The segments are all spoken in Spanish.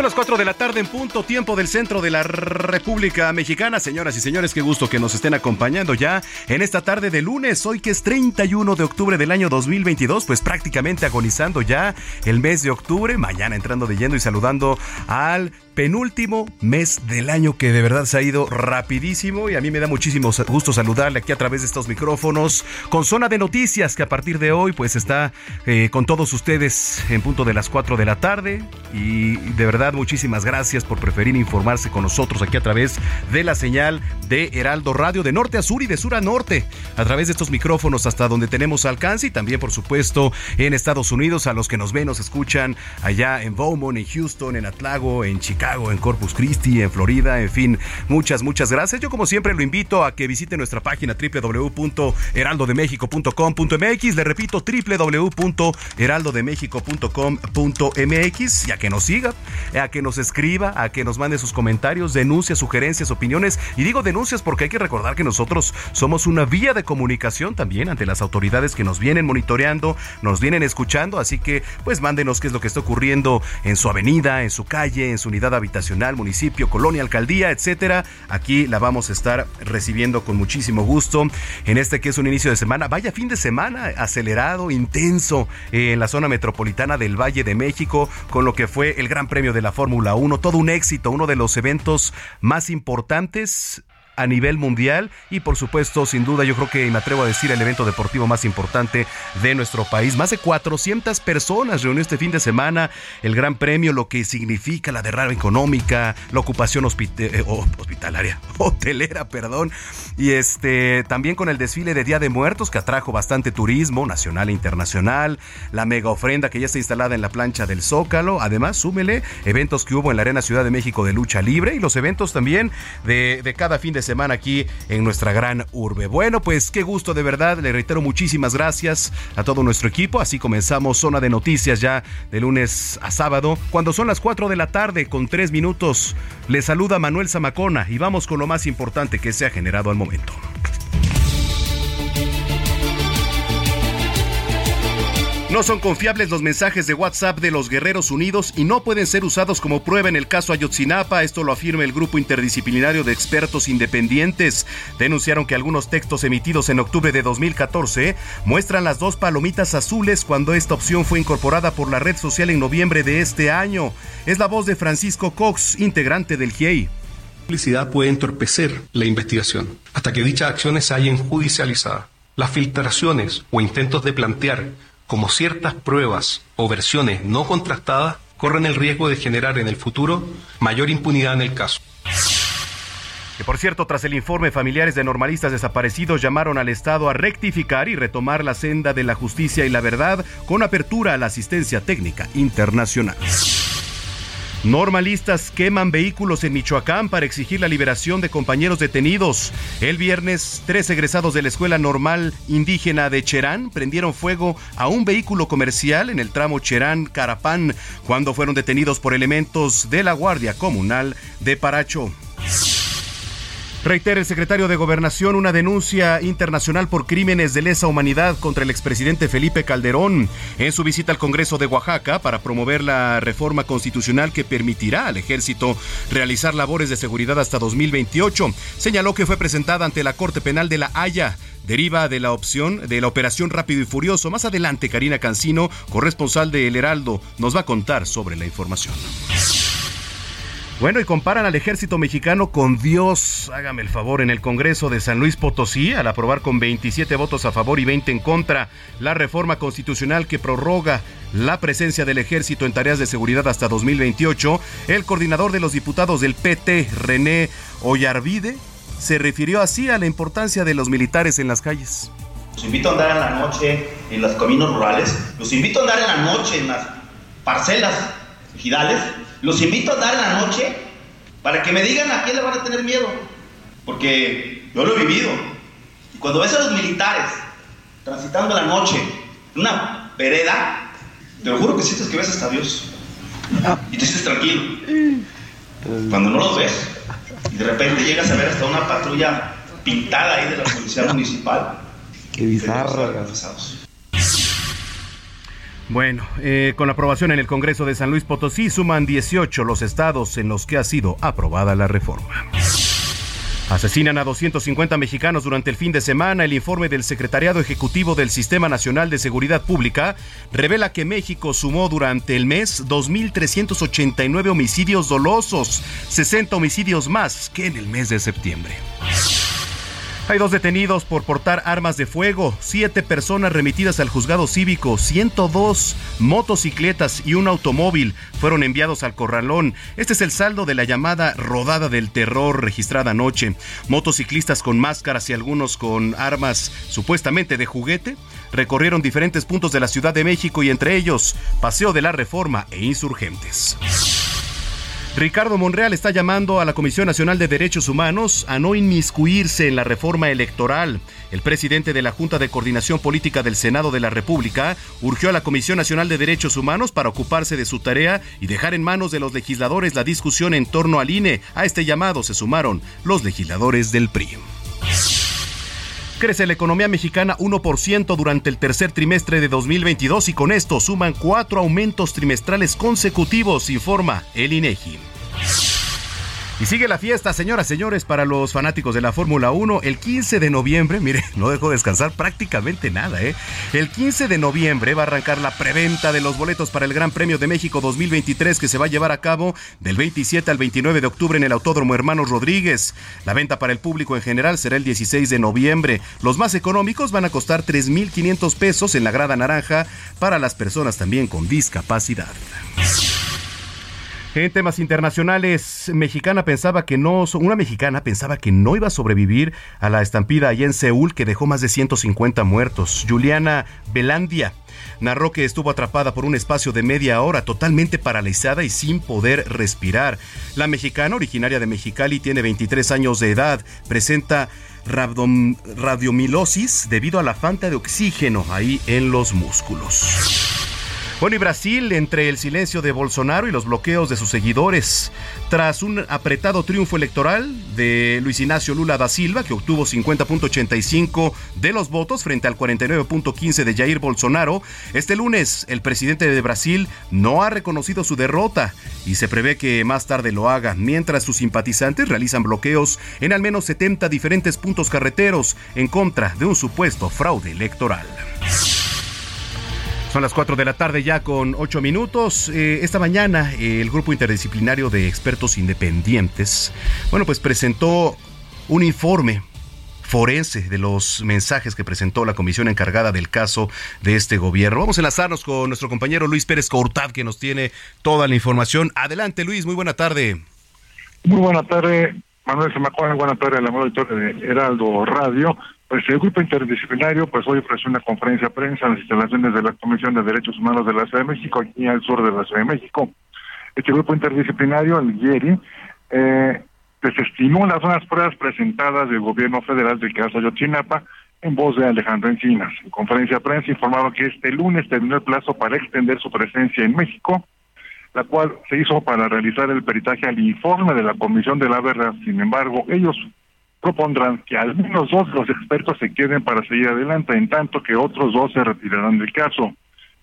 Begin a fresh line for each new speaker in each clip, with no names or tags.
Son las 4 de la tarde en punto, tiempo del centro de la República Mexicana. Señoras y señores, qué gusto que nos estén acompañando ya en esta tarde de lunes, hoy que es 31 de octubre del año 2022, pues prácticamente agonizando ya el mes de octubre, mañana entrando de lleno y saludando al penúltimo mes del año que de verdad se ha ido rapidísimo y a mí me da muchísimo gusto saludarle aquí a través de estos micrófonos con Zona de Noticias que a partir de hoy pues está eh, con todos ustedes en punto de las 4 de la tarde. Y de verdad muchísimas gracias por preferir informarse con nosotros aquí a través de la señal de Heraldo Radio de norte a sur y de sur a norte. A través de estos micrófonos hasta donde tenemos alcance y también por supuesto en Estados Unidos a los que nos ven, nos escuchan allá en Beaumont, en Houston, en Atlago, en Chicago en Corpus Christi, en Florida, en fin, muchas, muchas gracias. Yo como siempre lo invito a que visite nuestra página www.heraldodemexico.com.mx, le repito, www.heraldodemexico.com.mx y a que nos siga, a que nos escriba, a que nos mande sus comentarios, denuncias, sugerencias, opiniones. Y digo denuncias porque hay que recordar que nosotros somos una vía de comunicación también ante las autoridades que nos vienen monitoreando, nos vienen escuchando, así que pues mándenos qué es lo que está ocurriendo en su avenida, en su calle, en su unidad habitacional, municipio, colonia, alcaldía, etcétera. Aquí la vamos a estar recibiendo con muchísimo gusto en este que es un inicio de semana. Vaya fin de semana acelerado, intenso en la zona metropolitana del Valle de México con lo que fue el Gran Premio de la Fórmula 1. Todo un éxito, uno de los eventos más importantes a nivel mundial y por supuesto, sin duda, yo creo que me atrevo a decir el evento deportivo más importante de nuestro país. Más de 400 personas reunió este fin de semana el Gran Premio, lo que significa la derrama económica, la ocupación eh, hospitalaria, hotelera, perdón, y este también con el desfile de Día de Muertos que atrajo bastante turismo nacional e internacional, la mega ofrenda que ya está instalada en la plancha del Zócalo, además súmele eventos que hubo en la Arena Ciudad de México de lucha libre y los eventos también de, de cada fin de semana semana aquí en nuestra gran urbe. Bueno, pues qué gusto de verdad, le reitero muchísimas gracias a todo nuestro equipo. Así comenzamos Zona de Noticias ya de lunes a sábado, cuando son las 4 de la tarde con 3 minutos. Le saluda Manuel Zamacona y vamos con lo más importante que se ha generado al momento. No son confiables los mensajes de WhatsApp de los Guerreros Unidos y no pueden ser usados como prueba en el caso Ayotzinapa. Esto lo afirma el grupo interdisciplinario de expertos independientes. Denunciaron que algunos textos emitidos en octubre de 2014 muestran las dos palomitas azules cuando esta opción fue incorporada por la red social en noviembre de este año. Es la voz de Francisco Cox, integrante del GIEI
publicidad puede entorpecer la investigación hasta que dichas acciones se hayan judicializado. Las filtraciones o intentos de plantear como ciertas pruebas o versiones no contrastadas corren el riesgo de generar en el futuro mayor impunidad en el caso.
Que por cierto, tras el informe, familiares de normalistas desaparecidos llamaron al Estado a rectificar y retomar la senda de la justicia y la verdad con apertura a la asistencia técnica internacional. Normalistas queman vehículos en Michoacán para exigir la liberación de compañeros detenidos. El viernes, tres egresados de la Escuela Normal Indígena de Cherán prendieron fuego a un vehículo comercial en el tramo Cherán-Carapán cuando fueron detenidos por elementos de la Guardia Comunal de Paracho. Reitera el secretario de Gobernación una denuncia internacional por crímenes de lesa humanidad contra el expresidente Felipe Calderón en su visita al Congreso de Oaxaca para promover la reforma constitucional que permitirá al ejército realizar labores de seguridad hasta 2028. Señaló que fue presentada ante la Corte Penal de La Haya deriva de la opción de la operación Rápido y Furioso. Más adelante, Karina Cancino, corresponsal de El Heraldo, nos va a contar sobre la información. Bueno, y comparan al ejército mexicano con Dios. Hágame el favor, en el Congreso de San Luis Potosí, al aprobar con 27 votos a favor y 20 en contra la reforma constitucional que prorroga la presencia del ejército en tareas de seguridad hasta 2028, el coordinador de los diputados del PT, René Ollarvide, se refirió así a la importancia de los militares en las calles.
Los invito a andar en la noche en los caminos rurales, los invito a andar en la noche en las parcelas ejidales los invito a en la noche para que me digan a quién le van a tener miedo. Porque yo lo he vivido. Y cuando ves a los militares transitando la noche en una vereda, te lo juro que sientes que ves hasta Dios. Y te sientes tranquilo. Cuando no los ves, y de repente llegas a ver hasta una patrulla pintada ahí de la policía municipal.
Qué bizarro.
Bueno, eh, con aprobación en el Congreso de San Luis Potosí suman 18 los estados en los que ha sido aprobada la reforma. Asesinan a 250 mexicanos durante el fin de semana. El informe del Secretariado Ejecutivo del Sistema Nacional de Seguridad Pública revela que México sumó durante el mes 2.389 homicidios dolosos, 60 homicidios más que en el mes de septiembre. Hay dos detenidos por portar armas de fuego, siete personas remitidas al juzgado cívico, 102 motocicletas y un automóvil fueron enviados al corralón. Este es el saldo de la llamada rodada del terror registrada anoche. Motociclistas con máscaras y algunos con armas supuestamente de juguete recorrieron diferentes puntos de la Ciudad de México y entre ellos Paseo de la Reforma e Insurgentes. Ricardo Monreal está llamando a la Comisión Nacional de Derechos Humanos a no inmiscuirse en la reforma electoral. El presidente de la Junta de Coordinación Política del Senado de la República urgió a la Comisión Nacional de Derechos Humanos para ocuparse de su tarea y dejar en manos de los legisladores la discusión en torno al INE. A este llamado se sumaron los legisladores del PRI. Crece la economía mexicana 1% durante el tercer trimestre de 2022 y con esto suman cuatro aumentos trimestrales consecutivos, informa el INEGI. Y sigue la fiesta, señoras, señores, para los fanáticos de la Fórmula 1. El 15 de noviembre, mire, no dejó descansar prácticamente nada, ¿eh? El 15 de noviembre va a arrancar la preventa de los boletos para el Gran Premio de México 2023 que se va a llevar a cabo del 27 al 29 de octubre en el Autódromo Hermanos Rodríguez. La venta para el público en general será el 16 de noviembre. Los más económicos van a costar 3.500 pesos en la grada naranja para las personas también con discapacidad. En temas internacionales, mexicana pensaba que no, una mexicana pensaba que no iba a sobrevivir a la estampida allá en Seúl que dejó más de 150 muertos. Juliana Belandia narró que estuvo atrapada por un espacio de media hora, totalmente paralizada y sin poder respirar. La mexicana, originaria de Mexicali, tiene 23 años de edad, presenta radiomilosis debido a la falta de oxígeno ahí en los músculos. Bueno, y Brasil, entre el silencio de Bolsonaro y los bloqueos de sus seguidores, tras un apretado triunfo electoral de Luis Ignacio Lula da Silva, que obtuvo 50.85 de los votos frente al 49.15 de Jair Bolsonaro, este lunes el presidente de Brasil no ha reconocido su derrota y se prevé que más tarde lo haga, mientras sus simpatizantes realizan bloqueos en al menos 70 diferentes puntos carreteros en contra de un supuesto fraude electoral. Son las 4 de la tarde ya con 8 minutos. Eh, esta mañana el grupo interdisciplinario de expertos independientes, bueno, pues presentó un informe forense de los mensajes que presentó la comisión encargada del caso de este gobierno. Vamos a enlazarnos con nuestro compañero Luis Pérez Cortad, que nos tiene toda la información. Adelante, Luis, muy buena tarde.
Muy buena tarde, Manuel Semacona, buena tarde a la auditorio de Heraldo Radio. Pues el grupo interdisciplinario pues hoy ofreció una conferencia de prensa en las instalaciones de la Comisión de Derechos Humanos de la Ciudad de México, aquí al sur de la Ciudad de México. Este grupo interdisciplinario, el IERI, eh, desestimó las zonas pruebas presentadas del gobierno federal del caso Ayotzinapa en voz de Alejandro Encinas. En conferencia de prensa informaron que este lunes terminó el plazo para extender su presencia en México, la cual se hizo para realizar el peritaje al informe de la Comisión de la Verdad. Sin embargo, ellos propondrán que al menos dos de los expertos se queden para seguir adelante, en tanto que otros dos se retirarán del caso.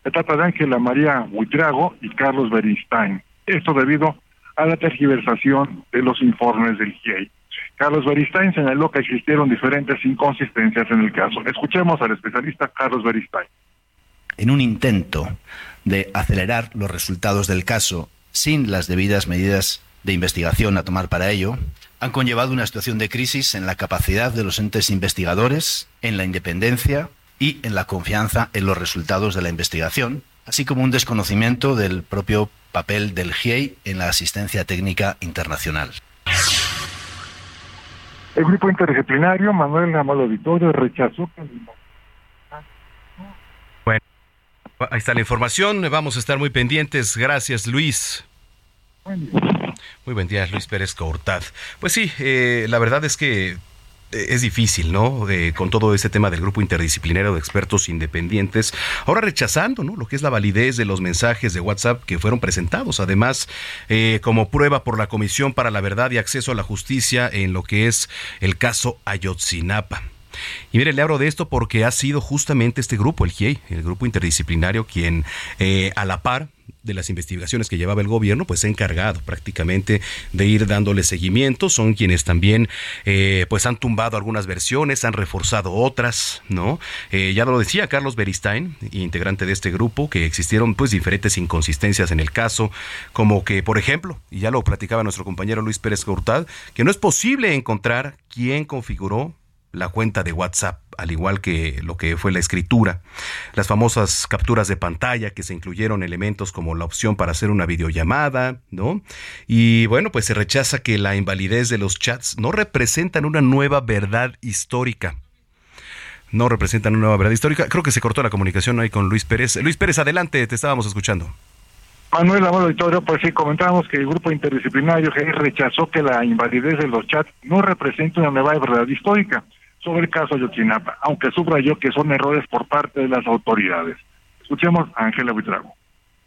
Se trata de Ángela María Buitrago y Carlos Beristain. Esto debido a la tergiversación de los informes del GIEI. Carlos Beristain señaló que existieron diferentes inconsistencias en el caso. Escuchemos al especialista Carlos Beristain.
En un intento de acelerar los resultados del caso sin las debidas medidas de investigación a tomar para ello, han conllevado una situación de crisis en la capacidad de los entes investigadores, en la independencia y en la confianza en los resultados de la investigación, así como un desconocimiento del propio papel del GIEI en la asistencia técnica internacional.
El grupo interdisciplinario Manuel Amado Auditorio rechazó
Bueno, ahí está la información. Vamos a estar muy pendientes. Gracias, Luis. Muy buen día, Luis Pérez Cortad. Pues sí, eh, la verdad es que eh, es difícil, ¿no? con todo ese tema del grupo interdisciplinario de expertos independientes, ahora rechazando, ¿no? Lo que es la validez de los mensajes de WhatsApp que fueron presentados, además, eh, como prueba por la Comisión para la Verdad y Acceso a la Justicia en lo que es el caso Ayotzinapa. Y mire, le hablo de esto porque ha sido justamente este grupo, el GIEI, el grupo interdisciplinario, quien a la par de las investigaciones que llevaba el gobierno, pues se ha encargado prácticamente de ir dándole seguimiento. Son quienes también eh, pues han tumbado algunas versiones, han reforzado otras, ¿no? Eh, ya lo decía Carlos Beristain, integrante de este grupo, que existieron pues diferentes inconsistencias en el caso, como que, por ejemplo, y ya lo platicaba nuestro compañero Luis Pérez Cortad, que no es posible encontrar quién configuró la cuenta de WhatsApp, al igual que lo que fue la escritura, las famosas capturas de pantalla que se incluyeron elementos como la opción para hacer una videollamada, ¿no? Y bueno, pues se rechaza que la invalidez de los chats no representan una nueva verdad histórica. No representan una nueva verdad histórica. Creo que se cortó la comunicación ahí con Luis Pérez. Luis Pérez, adelante, te estábamos escuchando.
Manuel Amado Auditorio, pues sí, comentábamos que el grupo interdisciplinario rechazó que la invalidez de los chats no representa una nueva verdad histórica sobre el caso aunque subrayó que son errores por parte de las autoridades. Escuchemos a Ángela Buitrago.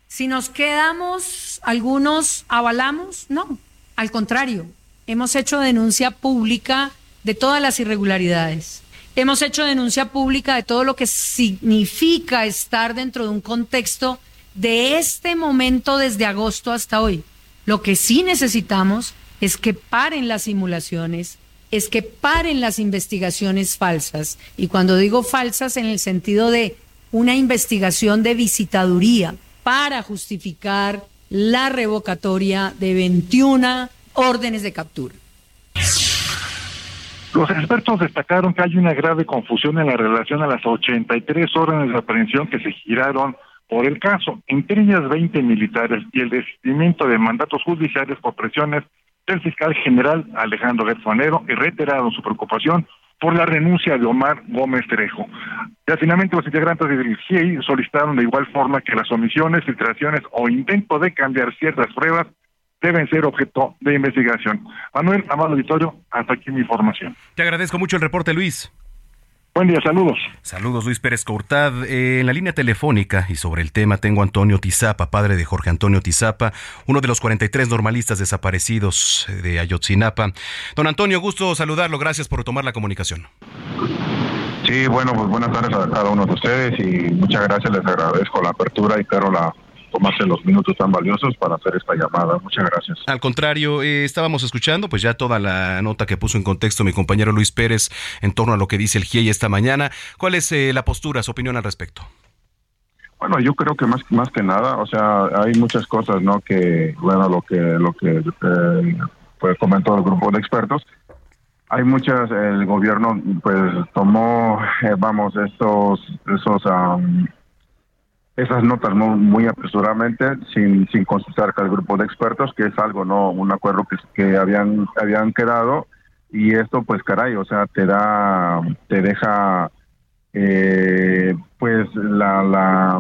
Si nos quedamos, algunos avalamos, no, al contrario, hemos hecho denuncia pública de todas las irregularidades. Hemos hecho denuncia pública de todo lo que significa estar dentro de un contexto de este momento desde agosto hasta hoy. Lo que sí necesitamos es que paren las simulaciones, es que paren las investigaciones falsas. Y cuando digo falsas en el sentido de una investigación de visitaduría para justificar la revocatoria de 21 órdenes de captura.
Los expertos destacaron que hay una grave confusión en la relación a las 83 órdenes de aprehensión que se giraron por el caso, entre ellas 20 militares y el desistimiento de mandatos judiciales por presiones el fiscal general Alejandro Gertz y reiterado su preocupación por la renuncia de Omar Gómez Trejo. Ya finalmente los integrantes del GIEI solicitaron de igual forma que las omisiones, filtraciones o intento de cambiar ciertas pruebas deben ser objeto de investigación. Manuel Amado Vitorio, hasta aquí mi información.
Te agradezco mucho el reporte, Luis.
Buen día, saludos.
Saludos, Luis Pérez Cortad. Eh, en la línea telefónica y sobre el tema tengo a Antonio Tizapa, padre de Jorge Antonio Tizapa, uno de los 43 normalistas desaparecidos eh, de Ayotzinapa. Don Antonio, gusto saludarlo. Gracias por tomar la comunicación.
Sí, bueno, pues buenas tardes a cada uno de ustedes y muchas gracias. Les agradezco la apertura y claro la tomarse los minutos tan valiosos para hacer esta llamada. Muchas gracias.
Al contrario, eh, estábamos escuchando pues ya toda la nota que puso en contexto mi compañero Luis Pérez en torno a lo que dice el GIEI esta mañana. ¿Cuál es eh, la postura, su opinión al respecto?
Bueno, yo creo que más más que nada, o sea, hay muchas cosas, ¿no? Que bueno, lo que lo que eh, pues comentó el grupo de expertos. Hay muchas, el gobierno pues tomó, eh, vamos, estos esos esas notas muy, apresuradamente sin, sin consultar al grupo de expertos, que es algo, no un acuerdo que, que habían, habían quedado y esto pues caray, o sea, te da, te deja eh, pues la, la,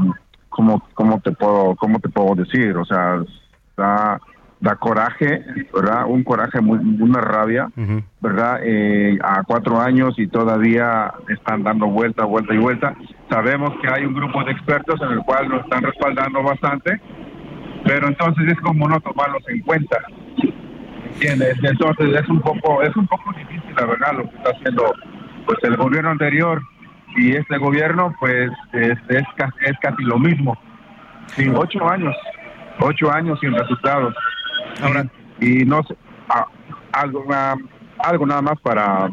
¿cómo, cómo te puedo, cómo te puedo decir? O sea, está da coraje, ¿verdad? Un coraje, muy, una rabia, ¿verdad? Eh, a cuatro años y todavía están dando vuelta, vuelta y vuelta. Sabemos que hay un grupo de expertos en el cual nos están respaldando bastante, pero entonces es como no tomarlos en cuenta. ¿Entiendes? Entonces es un poco, es un poco difícil, la verdad, lo que está haciendo pues el gobierno anterior y este gobierno, pues es, es, es casi lo mismo. Sin ocho años, ocho años sin resultados. Y no sé, algo, algo nada más para,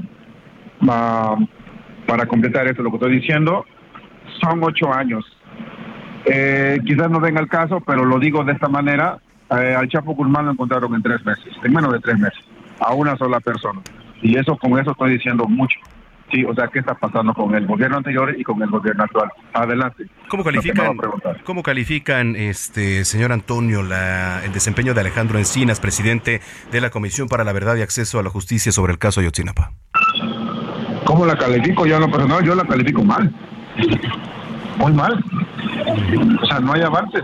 para completar eso, lo que estoy diciendo. Son ocho años. Eh, quizás no venga el caso, pero lo digo de esta manera. Eh, al Chapo Guzmán lo encontraron en tres meses, en menos de tres meses, a una sola persona. Y eso con eso estoy diciendo mucho. Sí, o sea, ¿qué está pasando con el gobierno anterior y con el gobierno actual? Adelante.
¿Cómo califican, ¿cómo califican este señor Antonio, la, el desempeño de Alejandro Encinas, presidente de la Comisión para la Verdad y Acceso a la Justicia sobre el caso Ayotzinapa?
¿Cómo la califico? Yo no, personal, yo la califico mal. Muy mal. O sea, no hay avances.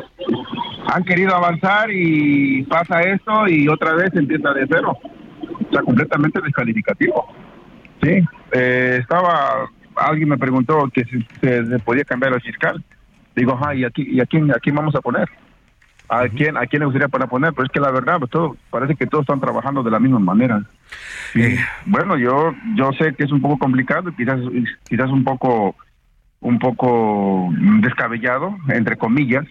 Han querido avanzar y pasa esto y otra vez empieza de cero. O sea, completamente descalificativo. Sí, eh, estaba, alguien me preguntó que si se, podía cambiar el fiscal. Digo, ajá, ¿y aquí, y a quién, a quién vamos a poner? ¿A quién, ¿A quién le gustaría para poner? Pero es que la verdad, pues todo, parece que todos están trabajando de la misma manera. Eh. bueno, yo yo sé que es un poco complicado, quizás quizás un poco un poco descabellado, entre comillas,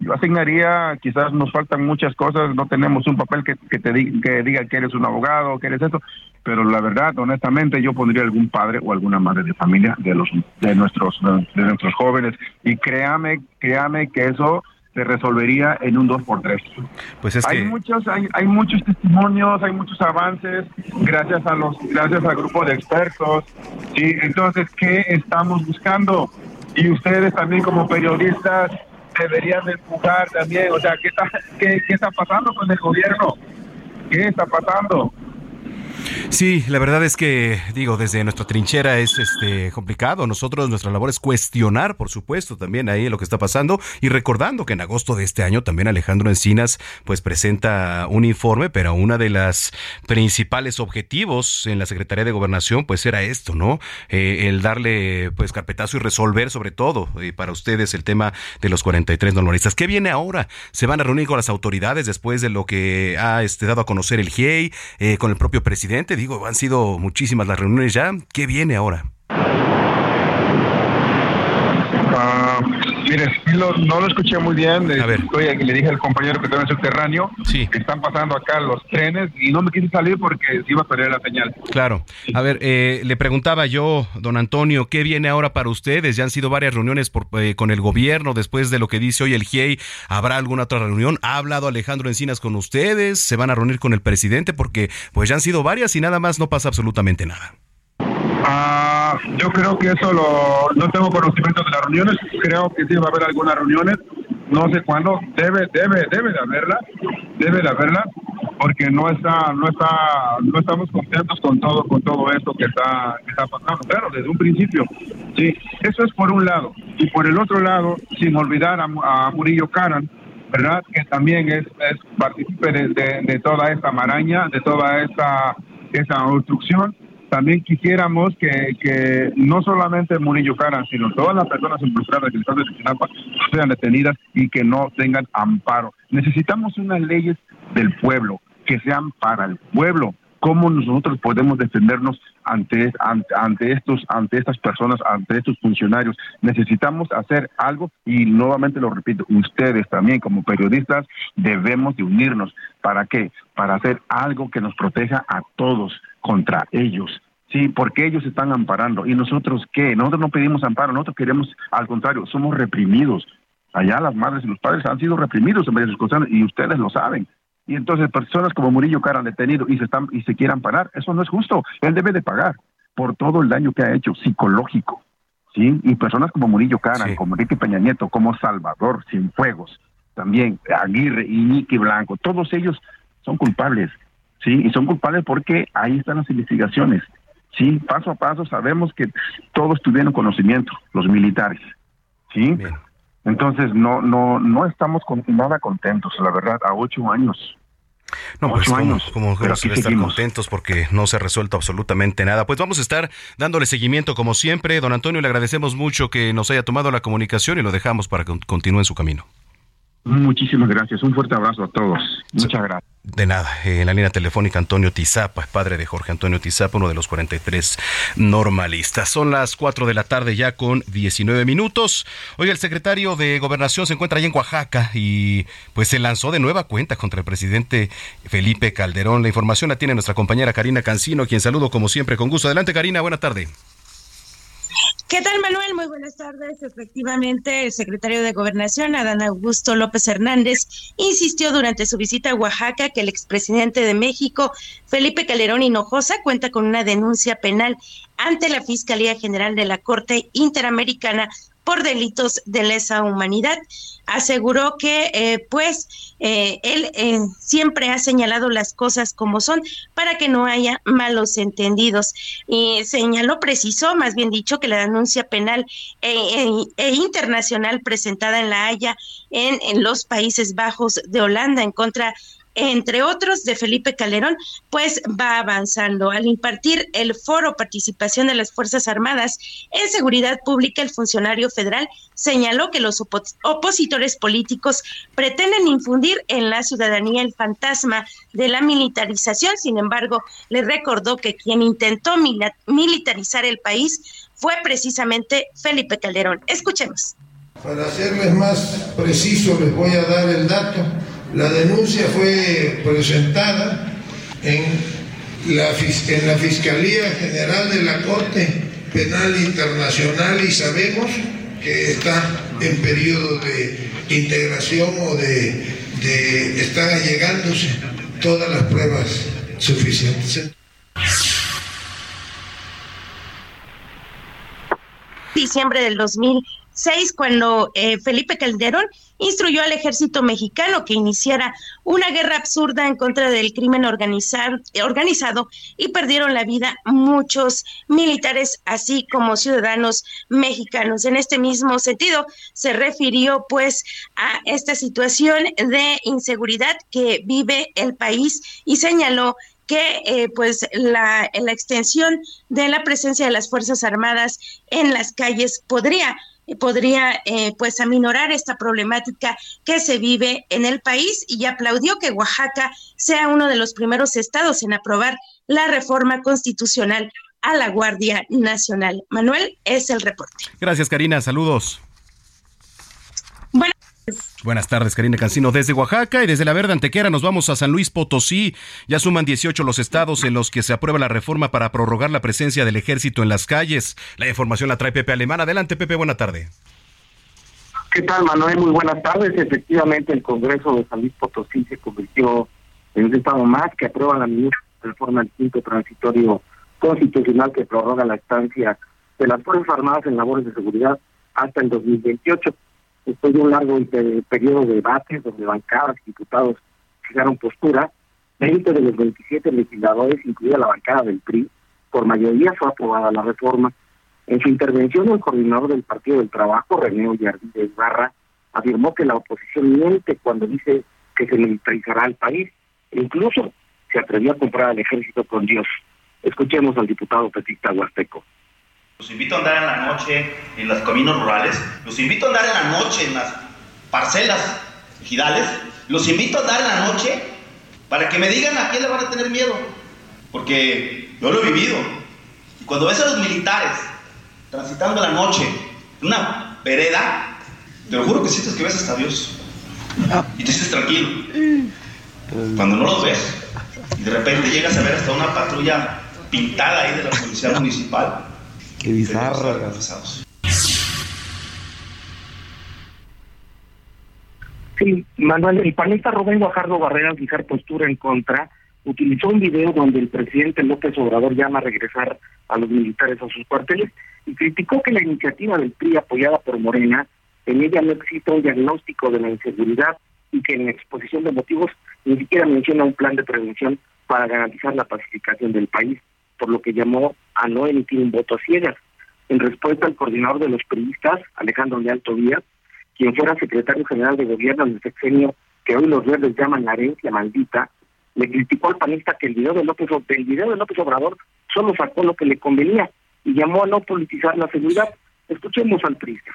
yo asignaría, quizás nos faltan muchas cosas, no tenemos un papel que, que te que diga que eres un abogado, que eres esto, pero la verdad, honestamente, yo pondría algún padre o alguna madre de familia de los de nuestros de nuestros jóvenes y créame, créame que eso se resolvería en un 2 por 3
Pues es
hay muchos hay, hay muchos testimonios, hay muchos avances gracias a los gracias al grupo de expertos. Sí, entonces ¿qué estamos buscando? Y ustedes también como periodistas deberían empujar también, o sea, ¿qué está, qué, qué está pasando con el gobierno? ¿Qué está pasando?
Sí, la verdad es que, digo, desde nuestra trinchera es este complicado. Nosotros, nuestra labor es cuestionar, por supuesto, también ahí lo que está pasando. Y recordando que en agosto de este año también Alejandro Encinas, pues presenta un informe, pero una de las principales objetivos en la Secretaría de Gobernación, pues era esto, ¿no? Eh, el darle, pues, carpetazo y resolver, sobre todo, eh, para ustedes, el tema de los 43 normalistas. ¿Qué viene ahora? ¿Se van a reunir con las autoridades después de lo que ha este, dado a conocer el GIEI, eh, con el propio presidente? Digo, han sido muchísimas las reuniones ya. ¿Qué viene ahora?
Mire, no lo escuché muy bien. A ver. le dije al compañero que está en el subterráneo sí. que están pasando acá los trenes y no me quise salir porque iba a perder la señal.
Claro. A ver, eh, le preguntaba yo, don Antonio, ¿qué viene ahora para ustedes? Ya han sido varias reuniones eh, con el gobierno después de lo que dice hoy el GIEI. ¿Habrá alguna otra reunión? ¿Ha hablado Alejandro Encinas con ustedes? ¿Se van a reunir con el presidente? Porque pues ya han sido varias y nada más no pasa absolutamente nada.
Ah, yo creo que eso lo, no tengo conocimiento de las reuniones. Creo que sí va a haber algunas reuniones. No sé cuándo. Debe, debe, debe de haberla. Debe de haberla, porque no está, no está, no estamos contentos con todo, con todo esto que está, que está pasando. Claro, desde un principio. Sí, eso es por un lado. Y por el otro lado, sin olvidar a, Murillo Caran, ¿verdad? Que también es, es partícipe de, de, toda esta maraña, de toda esta, esta obstrucción también quisiéramos que, que no solamente Murillo Cara, sino todas las personas involucradas en el estado de sean detenidas y que no tengan amparo. Necesitamos unas leyes del pueblo que sean para el pueblo. ¿Cómo nosotros podemos defendernos ante, estos, ante estas personas, ante estos funcionarios? Necesitamos hacer algo y nuevamente lo repito, ustedes también como periodistas debemos de unirnos. ¿Para qué? Para hacer algo que nos proteja a todos contra ellos. Sí, porque ellos están amparando. ¿Y nosotros qué? Nosotros no pedimos amparo, nosotros queremos, al contrario, somos reprimidos. Allá las madres y los padres han sido reprimidos en varias cosas y ustedes lo saben. Y entonces personas como Murillo Cara han detenido y se están y se quieran parar, eso no es justo. Él debe de pagar por todo el daño que ha hecho psicológico. ¿Sí? Y personas como Murillo Cara, como Enrique Peña Nieto, como Salvador Cienfuegos, también Aguirre y Nicky Blanco, todos ellos son culpables ¿sí? Y son culpables porque ahí están las investigaciones, ¿sí? Paso a paso sabemos que todos tuvieron conocimiento, los militares, ¿sí? Entonces no no no estamos con nada contentos, la verdad, a ocho años.
No, pues como, como estar contentos porque no se ha resuelto absolutamente nada. Pues vamos a estar dándole seguimiento como siempre. Don Antonio, le agradecemos mucho que nos haya tomado la comunicación y lo dejamos para que continúe en su camino.
Muchísimas gracias. Un fuerte abrazo a todos. Muchas gracias.
De nada. En la línea telefónica Antonio Tizapa, padre de Jorge Antonio Tizapa, uno de los 43 normalistas. Son las 4 de la tarde ya con 19 minutos. Hoy el secretario de Gobernación se encuentra allá en Oaxaca y pues se lanzó de nueva cuenta contra el presidente Felipe Calderón. La información la tiene nuestra compañera Karina Cancino, quien saludo como siempre con gusto. Adelante Karina, buena tarde.
¿Qué tal, Manuel? Muy buenas tardes. Efectivamente, el secretario de Gobernación, Adán Augusto López Hernández, insistió durante su visita a Oaxaca que el expresidente de México, Felipe Calderón Hinojosa, cuenta con una denuncia penal ante la Fiscalía General de la Corte Interamericana por delitos de lesa humanidad. Aseguró que, eh, pues, eh, él eh, siempre ha señalado las cosas como son para que no haya malos entendidos. Y señaló, precisó, más bien dicho, que la denuncia penal e, e internacional presentada en La Haya en, en los Países Bajos de Holanda en contra entre otros de Felipe Calderón, pues va avanzando. Al impartir el foro participación de las Fuerzas Armadas en seguridad pública, el funcionario federal señaló que los opositores políticos pretenden infundir en la ciudadanía el fantasma de la militarización. Sin embargo, le recordó que quien intentó militarizar el país fue precisamente Felipe Calderón. Escuchemos.
Para serles más preciso, les voy a dar el dato la denuncia fue presentada en la, Fiscalía General de la Corte Penal Internacional y sabemos que está en periodo de integración o de, de están allegándose todas las pruebas suficientes.
Diciembre del 2000 seis, cuando eh, Felipe Calderón instruyó al ejército mexicano que iniciara una guerra absurda en contra del crimen organizado y perdieron la vida muchos militares, así como ciudadanos mexicanos. En este mismo sentido, se refirió pues a esta situación de inseguridad que vive el país y señaló que eh, pues la, la extensión de la presencia de las Fuerzas Armadas en las calles podría podría eh, pues aminorar esta problemática que se vive en el país y aplaudió que Oaxaca sea uno de los primeros estados en aprobar la reforma constitucional a la Guardia Nacional. Manuel, es el reporte.
Gracias, Karina. Saludos. Buenas tardes, Karina Cancino. Desde Oaxaca y desde la Verde Antequera nos vamos a San Luis Potosí. Ya suman 18 los estados en los que se aprueba la reforma para prorrogar la presencia del ejército en las calles. La información la trae Pepe Alemán. Adelante, Pepe, buena tarde.
¿Qué tal, Manuel? Muy buenas tardes. Efectivamente, el Congreso de San Luis Potosí se convirtió en un estado más que aprueba la reforma del quinto transitorio constitucional que prorroga la estancia de las Fuerzas Armadas en labores de seguridad hasta el 2028 después de un largo periodo de debates donde bancadas y diputados fijaron postura, 20 de los 27 legisladores, incluida la bancada del PRI, por mayoría fue aprobada la reforma. En su intervención, el coordinador del Partido del Trabajo, René Ollardínez Barra, afirmó que la oposición miente cuando dice que se militarizará el país e incluso se atrevió a comprar al ejército con Dios. Escuchemos al diputado petista huasteco.
Los invito a andar en la noche en los caminos rurales. Los invito a andar en la noche en las parcelas ejidales. Los invito a andar en la noche para que me digan a quién le van a tener miedo. Porque yo lo he vivido. Y cuando ves a los militares transitando la noche en una vereda, te lo juro que sientes que ves hasta Dios. Y te sientes tranquilo. Cuando no los ves, y de repente llegas a ver hasta una patrulla pintada ahí de la policía municipal
Qué bizarro. Sí, Manuel, el panista Rubén Guajardo Barrera, al fijar postura en contra, utilizó un video donde el presidente López Obrador llama a regresar a los militares a sus cuarteles y criticó que la iniciativa del PRI apoyada por Morena, en ella no existe un diagnóstico de la inseguridad y que en la exposición de motivos ni siquiera menciona un plan de prevención para garantizar la pacificación del país por lo que llamó a no emitir un voto a ciegas. En respuesta al coordinador de los periodistas, Alejandro Leal Tobías, quien fuera secretario general de gobierno en el sexenio que hoy los verdes llaman la herencia maldita, le criticó al panista que el video de López, del video de López Obrador solo sacó lo que le convenía y llamó a no politizar la seguridad. Escuchemos al periodista.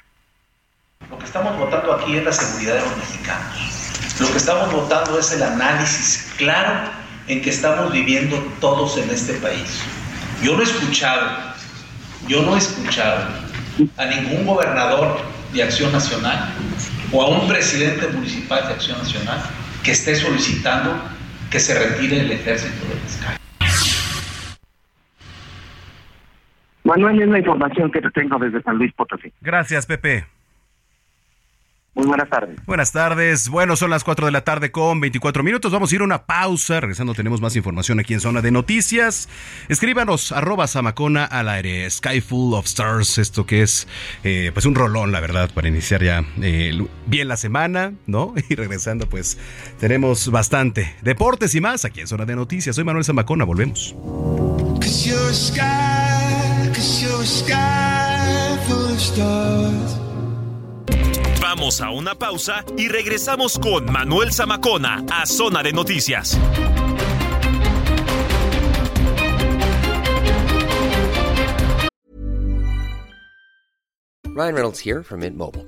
Lo que estamos votando aquí es la seguridad de los mexicanos.
Lo que estamos votando es el análisis claro en que estamos viviendo todos en este país. Yo no he escuchado, yo no he escuchado a ningún gobernador de Acción Nacional o a un presidente municipal de Acción Nacional que esté solicitando que se retire el ejército de las calles.
Manuel, es la información que te tengo desde San Luis Potosí.
Gracias, Pepe.
Muy buenas tardes.
Buenas tardes. Bueno, son las 4 de la tarde con 24 minutos. Vamos a ir a una pausa. Regresando tenemos más información aquí en Zona de Noticias. Escríbanos arroba Samacona al aire. Sky Full of Stars. Esto que es eh, pues un rolón, la verdad, para iniciar ya eh, bien la semana, ¿no? Y regresando pues tenemos bastante deportes y más aquí en Zona de Noticias. Soy Manuel Samacona. Volvemos.
Vamos a una pausa y regresamos con Manuel Zamacona a Zona de Noticias.
Ryan Reynolds here from Mint Mobile.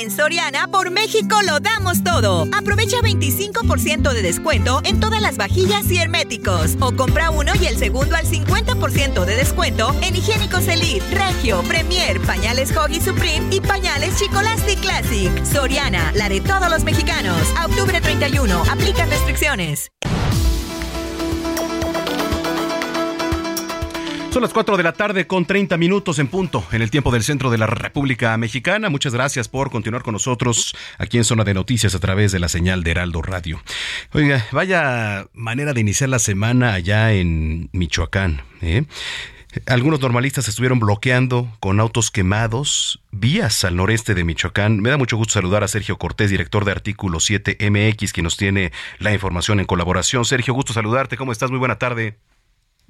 En Soriana por México lo damos todo. Aprovecha 25% de descuento en todas las vajillas y herméticos. O compra uno y el segundo al 50% de descuento en higiénicos Elite, Regio, Premier, pañales Hoggy Supreme y pañales Chicolastic Classic. Soriana, la de todos los mexicanos. A octubre 31. Aplica restricciones.
Son las 4 de la tarde con 30 minutos en punto en el tiempo del centro de la República Mexicana. Muchas gracias por continuar con nosotros aquí en Zona de Noticias a través de la señal de Heraldo Radio. Oiga, vaya manera de iniciar la semana allá en Michoacán. ¿eh? Algunos normalistas estuvieron bloqueando con autos quemados vías al noreste de Michoacán. Me da mucho gusto saludar a Sergio Cortés, director de Artículo 7 MX, que nos tiene la información en colaboración. Sergio, gusto saludarte. ¿Cómo estás? Muy buena tarde.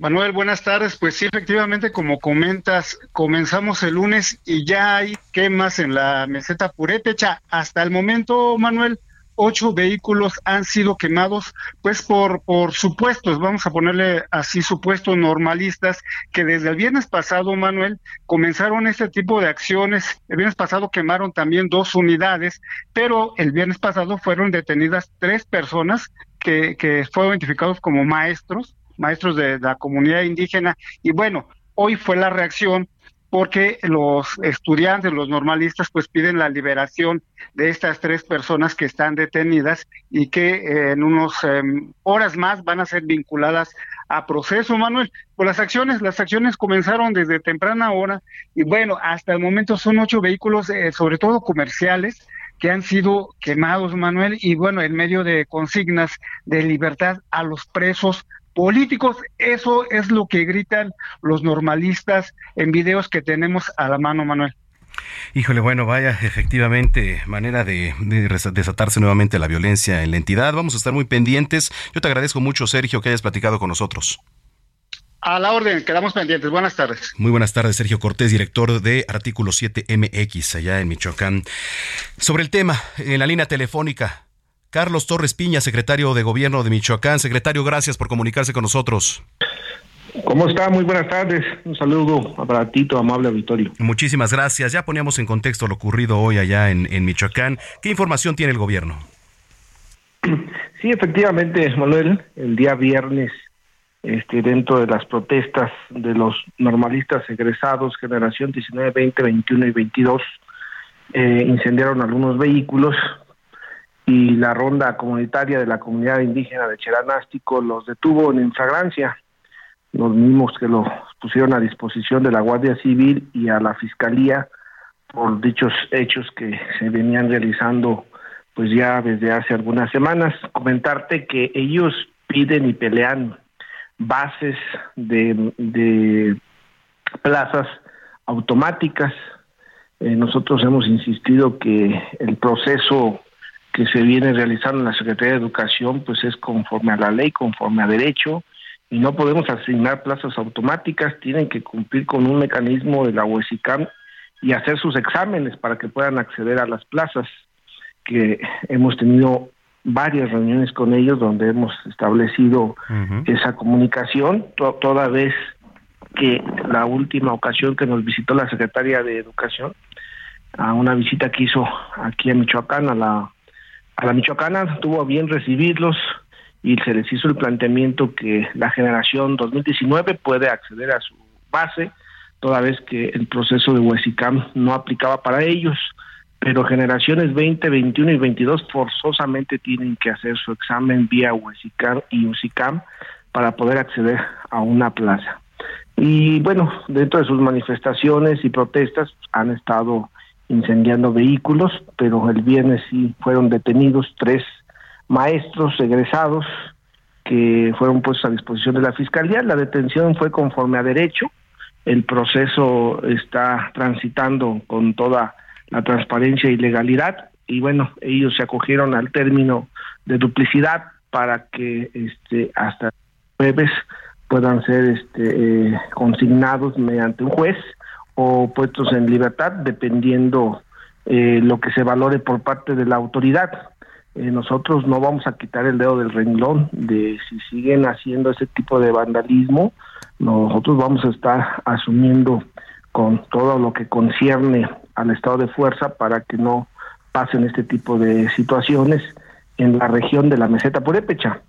Manuel, buenas tardes. Pues sí, efectivamente, como comentas, comenzamos el lunes y ya hay quemas en la meseta purépecha. Hasta el momento, Manuel, ocho vehículos han sido quemados, pues por, por supuestos, vamos a ponerle así supuestos normalistas, que desde el viernes pasado, Manuel, comenzaron este tipo de acciones. El viernes pasado quemaron también dos unidades, pero el viernes pasado fueron detenidas tres personas que, que fueron identificados como maestros maestros de, la comunidad indígena. Y bueno, hoy fue la reacción porque los estudiantes, los normalistas, pues piden la liberación de estas tres personas que están detenidas y que eh, en unas em, horas más van a ser vinculadas a proceso, Manuel. Pues las acciones, las acciones comenzaron desde temprana hora y bueno, hasta el momento son ocho vehículos, eh, sobre todo comerciales, que han sido quemados, Manuel, y bueno, en medio de consignas de libertad a los presos políticos. Eso es lo que gritan los normalistas en videos que tenemos a la mano, Manuel.
Híjole, bueno, vaya, efectivamente, manera de, desatarse nuevamente la violencia en la entidad. Vamos a estar muy pendientes. Yo te agradezco mucho, Sergio, que hayas platicado con nosotros.
A la orden, quedamos pendientes. Buenas tardes.
Muy buenas tardes, Sergio Cortés, director de Artículo 7 MX, allá en Michoacán. Sobre el tema, en la línea telefónica, Carlos Torres Piña, secretario de Gobierno de Michoacán. Secretario, gracias por comunicarse con nosotros.
¿Cómo está? Muy buenas tardes. Un saludo a ti, amable auditorio.
Muchísimas gracias. Ya poníamos en contexto lo ocurrido hoy allá en, en Michoacán. ¿Qué información tiene el gobierno?
Sí, efectivamente, Manuel, el día viernes, este, dentro de las protestas de los normalistas egresados, generación 19, 20, 21 y 22, eh, incendiaron algunos vehículos y la ronda comunitaria de la comunidad indígena de Cheranástico los detuvo en infragrancia. los mismos que lo pusieron a disposición de la Guardia Civil y a la Fiscalía por dichos hechos que se venían realizando pues ya desde hace algunas semanas. Comentarte que ellos piden y pelean bases de, de plazas automáticas. Eh, nosotros hemos insistido que el proceso que se viene realizando en la Secretaría de Educación pues es conforme a la ley, conforme a derecho, y no podemos asignar plazas automáticas, tienen que cumplir con un mecanismo de la UESICAM y hacer sus exámenes para que puedan acceder a las plazas, que hemos tenido varias reuniones con ellos donde hemos establecido esa comunicación, toda vez que la última ocasión que nos visitó la secretaria de Educación, a una visita que hizo aquí a Michoacán, a la, a la Michoacana, tuvo bien recibirlos, y se les hizo el planteamiento que la generación 2019 puede acceder a su base, toda vez que el proceso de Huesicam no aplicaba para ellos, pero generaciones 20, 21 y 22 forzosamente tienen que hacer su examen vía Huesicam y UCICAM para poder acceder a una plaza. Y bueno, dentro de sus manifestaciones y protestas han estado incendiando vehículos, pero el viernes sí fueron detenidos tres maestros egresados que fueron puestos a disposición de la Fiscalía. La detención fue conforme a derecho. El proceso está transitando con toda la transparencia y legalidad y bueno, ellos se acogieron al término de duplicidad para que este hasta jueves puedan ser este eh, consignados mediante un juez o puestos en libertad dependiendo eh, lo que se valore por parte de la autoridad. Eh, nosotros no vamos a quitar el dedo del renglón de si siguen haciendo ese tipo de vandalismo, nosotros vamos a estar asumiendo con todo lo que concierne al estado de fuerza para que no pasen este tipo de situaciones en la región de la meseta purépecha.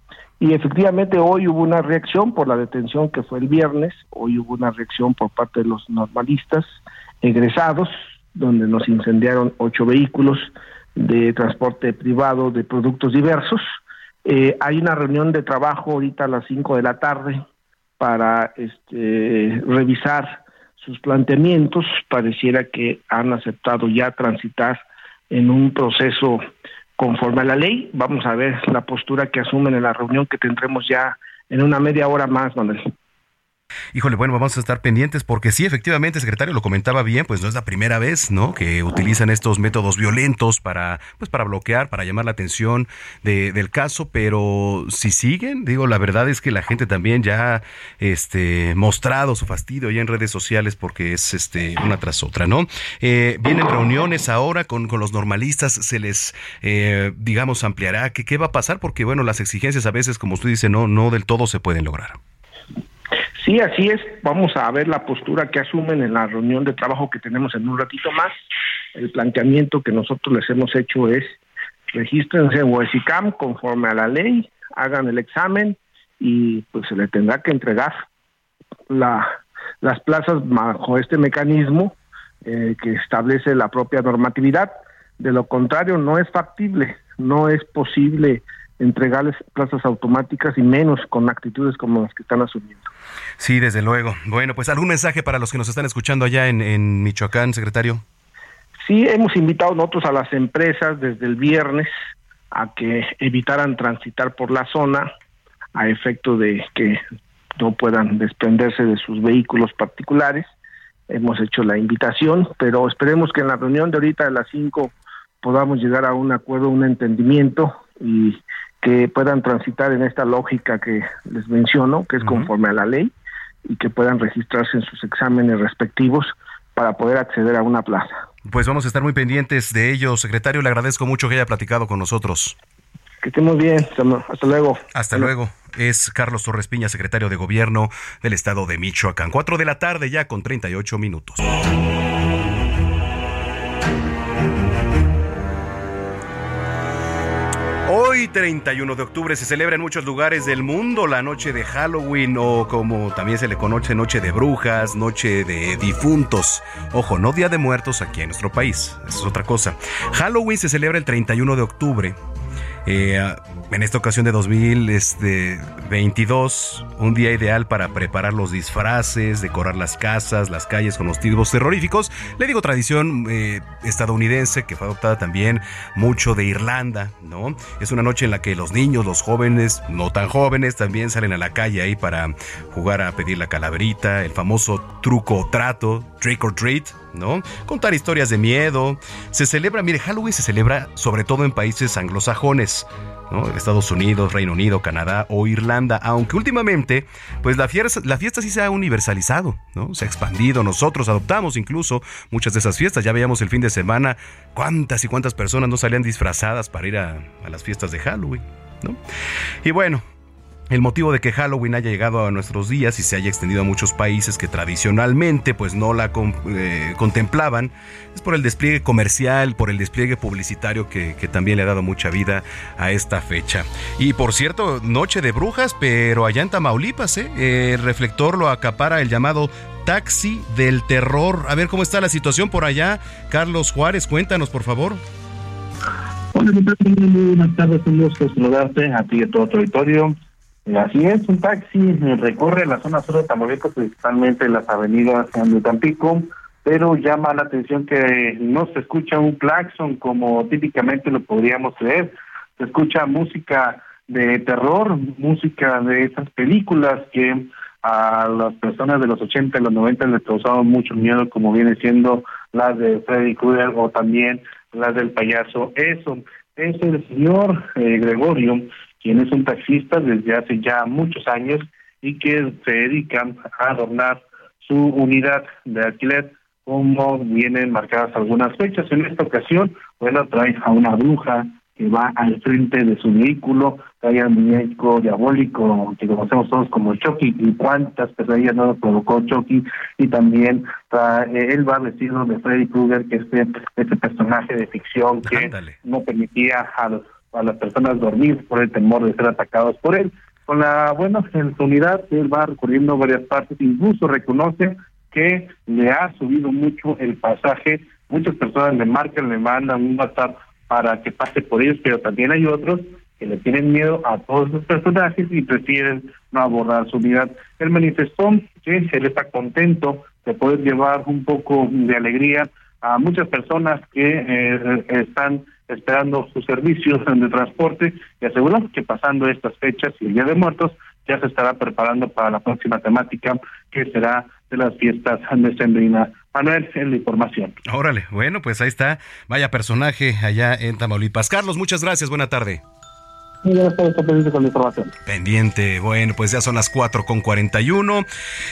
Y efectivamente hoy hubo una reacción por la detención que fue el viernes, hoy hubo una reacción por parte de los normalistas egresados, donde nos incendiaron ocho vehículos, de transporte privado de productos diversos. Eh, hay una reunión de trabajo ahorita a las 5 de la tarde para este, revisar sus planteamientos. Pareciera que han aceptado ya transitar en un proceso conforme a la ley. Vamos a ver la postura que asumen en la reunión que tendremos ya en una media hora más, Manuel.
Híjole, bueno, vamos a estar pendientes porque sí, efectivamente, secretario lo comentaba bien, pues no es la primera vez, ¿no? Que utilizan estos métodos violentos para, pues para bloquear, para llamar la atención de, del caso, pero si siguen, digo, la verdad es que la gente también ya, ha este, mostrado su fastidio ya en redes sociales porque es, este, una tras otra, ¿no? Eh, vienen reuniones ahora con, con los normalistas, se les, eh, digamos, ampliará, ¿qué, ¿qué va a pasar? Porque, bueno, las exigencias a veces, como usted dice, no, no del todo se pueden lograr.
Sí, así es. Vamos a ver la postura que asumen en la reunión de trabajo que tenemos en un ratito más. El planteamiento que nosotros les hemos hecho es regístrense en UESICAM conforme a la ley, hagan el examen y pues se le tendrá que entregar la, las plazas bajo este mecanismo eh, que establece la propia normatividad. De lo contrario, no es factible, no es posible entregarles plazas automáticas y menos con actitudes como las que están asumiendo.
Sí, desde luego. Bueno, pues algún mensaje para los que nos están escuchando allá en, Michoacán, secretario.
Sí, hemos invitado nosotros a las empresas desde el viernes a que evitaran transitar por la zona a efecto de que no puedan desprenderse de sus vehículos particulares. Hemos hecho la invitación, pero esperemos que en la reunión de ahorita de las 5 podamos llegar a un acuerdo, un entendimiento y que puedan transitar en esta lógica que les menciono, que es conforme a la ley, y que puedan registrarse en sus exámenes respectivos para poder acceder a una plaza.
Pues vamos a estar muy pendientes de ello, secretario. Le agradezco mucho que haya platicado con nosotros.
Que estemos bien. Hasta luego.
Hasta luego. Es Carlos Torres Piña, secretario de Gobierno del Estado de Michoacán. Cuatro de la tarde ya con 38 minutos. Hoy, 31 de octubre, se celebra en muchos lugares del mundo la noche de Halloween o como también se le conoce noche de brujas, noche de difuntos. Ojo, no Día de Muertos aquí en nuestro país, eso es otra cosa. Halloween se celebra el 31 de octubre Eh, en esta ocasión de 2022, un día ideal para preparar los disfraces, decorar las casas, las calles con los títulos terroríficos. Le digo tradición eh, estadounidense que fue adoptada también mucho de Irlanda, ¿no? Es una noche en la que los niños, los jóvenes, no tan jóvenes, también salen a la calle ahí para jugar a pedir la calaverita, el famoso truco o trato, trick or treat, ¿no? Contar historias de miedo. Se celebra, mire, Halloween se celebra sobre todo en países anglosajones. ¿No? Estados Unidos, Reino Unido, Canadá o Irlanda, aunque últimamente, pues la fiesta, la fiesta sí se ha universalizado, ¿no? Se ha expandido, nosotros adoptamos incluso muchas de esas fiestas, ya veíamos el fin de semana cuántas y cuántas personas no salían disfrazadas para ir a, a las fiestas de Halloween, ¿no? Y bueno, el motivo de que Halloween haya llegado a nuestros días y se haya extendido a muchos países que tradicionalmente pues no la eh, contemplaban es por el despliegue comercial, por el despliegue publicitario que, también le ha dado mucha vida a esta fecha. Y por cierto, Noche de Brujas, pero allá en Tamaulipas, ¿eh? el reflector lo acapara el llamado Taxi del Terror. A ver cómo está la situación por allá. Carlos Juárez, cuéntanos por favor.
Hola, muy buenas tardes, un gusto saludarte a ti y a todo tu auditorio. Así es, un taxi recorre la zona sur de Tamaulipas, principalmente las avenidas de Tampico, pero llama la atención que no se escucha un claxon como típicamente lo podríamos creer. Se escucha música de terror, música de esas películas que a las personas de los 80 y los 90 les causaban mucho miedo, como viene siendo las de Freddy Krueger o también las del payaso. Eso es el señor eh, Gregorio quien es un taxista desde hace ya muchos años y que se dedican a adornar su unidad de alquiler como vienen marcadas algunas fechas. En esta ocasión, bueno, trae a una bruja que va al frente de su vehículo, trae un muñeco diabólico que conocemos todos como Chucky y cuántas pesadillas no provocó Chucky y también él va vestido de Freddy Krueger que es este, este personaje de ficción que no permitía a los a las personas dormir por el temor de ser atacados por él. Con la buena unidad, él va recorriendo varias partes, incluso reconoce que le ha subido mucho el pasaje. Muchas personas le marcan, le mandan un WhatsApp para que pase por ellos, pero también hay otros que le tienen miedo a todos los personajes y prefieren no abordar su unidad. Él manifestó que él está contento de poder llevar un poco de alegría a muchas personas que eh, están esperando sus servicios de transporte y aseguró que pasando estas fechas y el Día de Muertos ya se estará preparando para la próxima temática que será de las fiestas de Sembrina. Manuel, en la información.
Órale, bueno, pues ahí está. Vaya personaje allá en Tamaulipas. Carlos, muchas gracias. Buena tarde.
Tardes, pendiente con la información.
Pendiente, bueno, pues ya son las 4 con 41.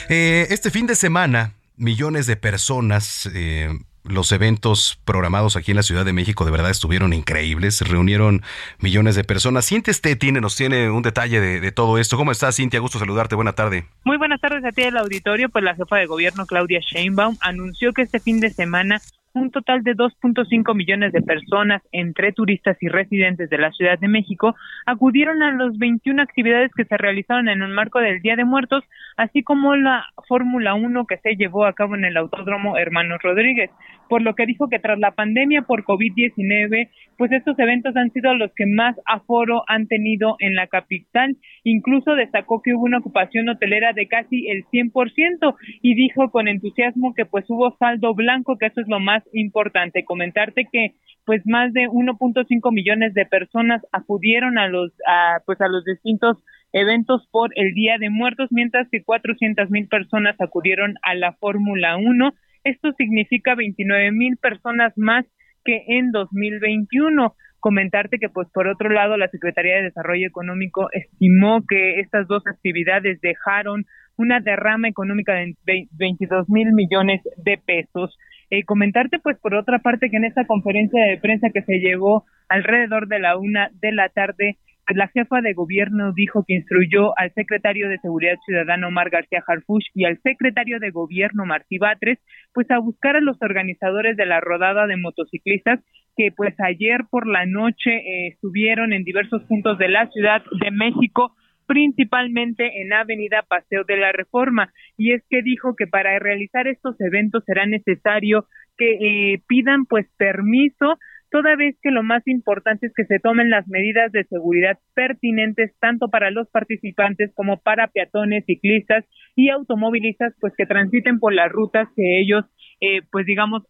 Eh, este fin de semana, millones de personas eh, los eventos programados aquí en la Ciudad de México de verdad estuvieron increíbles, reunieron millones de personas. Cintia este tiene, nos tiene un detalle de, todo esto. ¿Cómo estás, Cintia? Gusto saludarte, buena tarde.
Muy buenas tardes a ti del auditorio, pues la jefa de gobierno Claudia Sheinbaum anunció que este fin de semana un total de 2.5 millones de personas, entre turistas y residentes de la Ciudad de México, acudieron a las 21 actividades que se realizaron en el marco del Día de Muertos, así como la Fórmula 1 que se llevó a cabo en el Autódromo Hermanos Rodríguez, por lo que dijo que tras la pandemia por COVID-19, pues estos eventos han sido los que más aforo han tenido en la capital. Incluso destacó que hubo una ocupación hotelera de casi el 100% y dijo con entusiasmo que pues hubo saldo blanco, que eso es lo más importante. Comentarte que pues más de 1.5 millones de personas acudieron a los a, pues a los distintos eventos por el Día de Muertos, mientras que 400 mil personas acudieron a la Fórmula 1. Esto significa 29 mil personas más que en 2021 comentarte que pues por otro lado la Secretaría de Desarrollo Económico estimó que estas dos actividades dejaron una derrama económica de 22 mil millones de pesos. Eh, comentarte, pues, por otra parte, que en esta conferencia de prensa que se llevó alrededor de la una de la tarde, pues, la jefa de gobierno dijo que instruyó al secretario de Seguridad Ciudadana Omar García Harfush y al secretario de gobierno Martí Batres, pues a buscar a los organizadores de la rodada de motociclistas que pues ayer por la noche eh, estuvieron en diversos puntos de la Ciudad de México principalmente en Avenida Paseo de la Reforma. Y es que dijo que para realizar estos eventos será necesario que eh, pidan pues permiso toda vez que lo más importante es que se tomen las medidas de seguridad pertinentes tanto para los participantes como para peatones, ciclistas y automovilistas, pues que transiten por las rutas que ellos eh, pues digamos,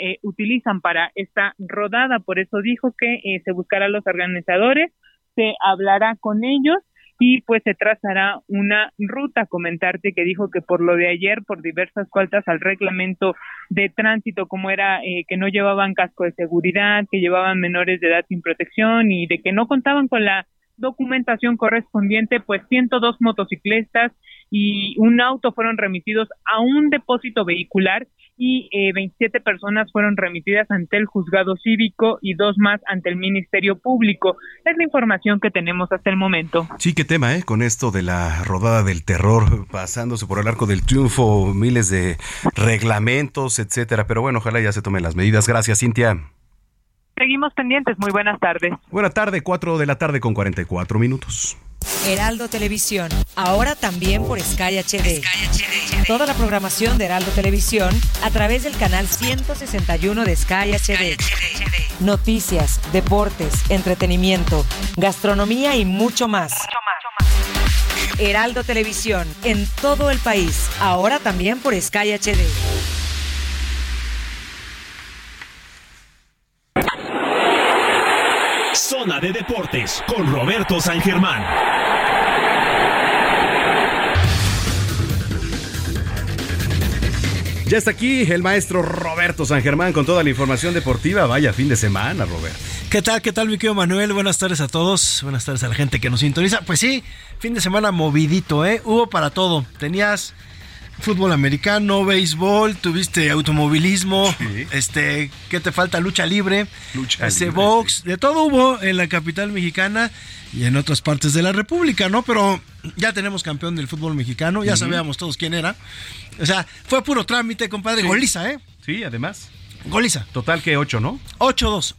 eh, utilizan para esta rodada. Por eso dijo que eh, se buscará a los organizadores, se hablará con ellos y pues se trazará una ruta. Comentarte que dijo que por lo de ayer, por diversas faltas al reglamento de tránsito, como era que no llevaban casco de seguridad, que llevaban menores de edad sin protección y de que no contaban con la documentación correspondiente, pues 102 motociclistas y un auto fueron remitidos a un depósito vehicular y eh, 27 personas fueron remitidas ante el juzgado cívico y dos más ante el Ministerio Público. Es la información que tenemos hasta el momento.
Sí, qué tema, ¿eh? Con esto de la rodada del terror, pasándose por el arco del triunfo, miles de reglamentos, etcétera. Pero bueno, ojalá ya se tomen las medidas. Gracias, Cintia.
Seguimos pendientes. Muy buenas tardes.
Buena tarde, 4 de la tarde con 44 minutos.
Heraldo Televisión, ahora también por Sky HD. Toda la programación de Heraldo Televisión a través del canal 161 de Sky HD. Noticias, deportes, entretenimiento, gastronomía y mucho más. Heraldo Televisión, en todo el país, ahora también por Sky HD.
Zona de Deportes con Roberto San Germán.
Ya está aquí el maestro Roberto San Germán con toda la información deportiva. Vaya fin de semana, Roberto.
¿Qué tal? ¿Qué tal, mi querido Manuel? Buenas tardes a todos. Buenas tardes a la gente que nos sintoniza. Pues sí, fin de semana movidito, ¿eh? Hubo para todo. Tenías fútbol americano, béisbol, tuviste automovilismo, este, ¿qué te falta? Lucha libre,
Lucha
este,
libre,
box, de todo hubo en la capital mexicana y en otras partes de la República, ¿no? Pero ya tenemos campeón del fútbol mexicano, ya sabíamos todos quién era. O sea, fue puro trámite, compadre.
Sí.
Goliza, ¿eh?
Sí, además.
Goliza.
Total que 8, ¿no?
8-2.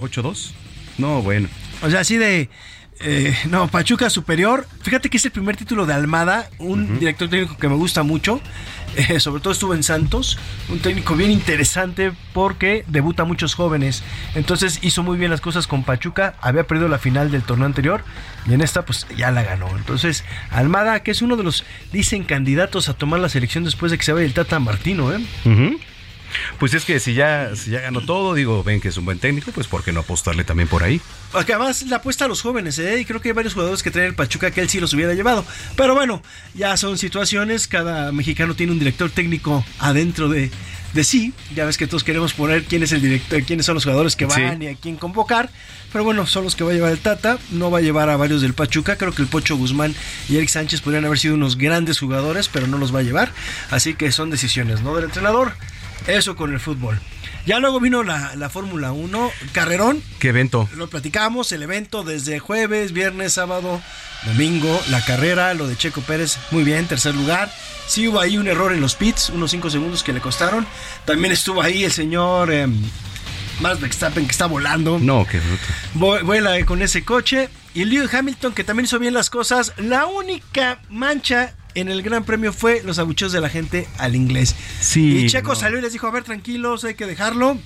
8-2. No, bueno.
O sea, así de. Eh, no, Pachuca Superior. Fíjate que es el primer título de Almada, un director técnico que me gusta mucho. eh, sobre todo estuvo en Santos, un técnico bien interesante porque debuta a muchos jóvenes. Entonces hizo muy bien las cosas con Pachuca. Había perdido la final del torneo anterior y en esta, pues ya la ganó. Entonces, Almada, que es uno de los, dicen, candidatos a tomar la selección después de que se vaya el Tata Martino, ¿eh?
Pues es que si ya, si ya ganó todo, digo, ven que es un buen técnico, pues ¿por qué no apostarle también por ahí?
Porque además la apuesta a los jóvenes, ¿eh? Y creo que hay varios jugadores que traen el Pachuca que él sí los hubiera llevado. Pero bueno, ya son situaciones. Cada mexicano tiene un director técnico adentro de, de sí. Ya ves que todos queremos poner quién es el director, quiénes son los jugadores que van
Sí.
y a quién convocar. Pero bueno, son los que va a llevar el Tata. No va a llevar a varios del Pachuca. Creo que el Pocho Guzmán y Eric Sánchez podrían haber sido unos grandes jugadores, pero no los va a llevar. Así que son decisiones, ¿no? Del entrenador. Eso con el fútbol. Ya luego vino la, la Fórmula 1, carrerón,
¿Qué evento?
lo platicamos, el evento desde jueves, viernes, sábado, domingo, la carrera, lo de Checo Pérez, muy bien, tercer lugar. Sí hubo ahí un error en los pits, unos 5 segundos que le costaron. También estuvo ahí el señor eh, Max Verstappen que está volando.
No, qué bruto.
Vu- Vuela con ese coche. Y Lewis Hamilton que también hizo bien las cosas. La única mancha en el Gran Premio fue los abucheos de la gente al inglés.
Sí,
Y Checo
no.
salió y les dijo, a ver, tranquilos, hay que dejarlo.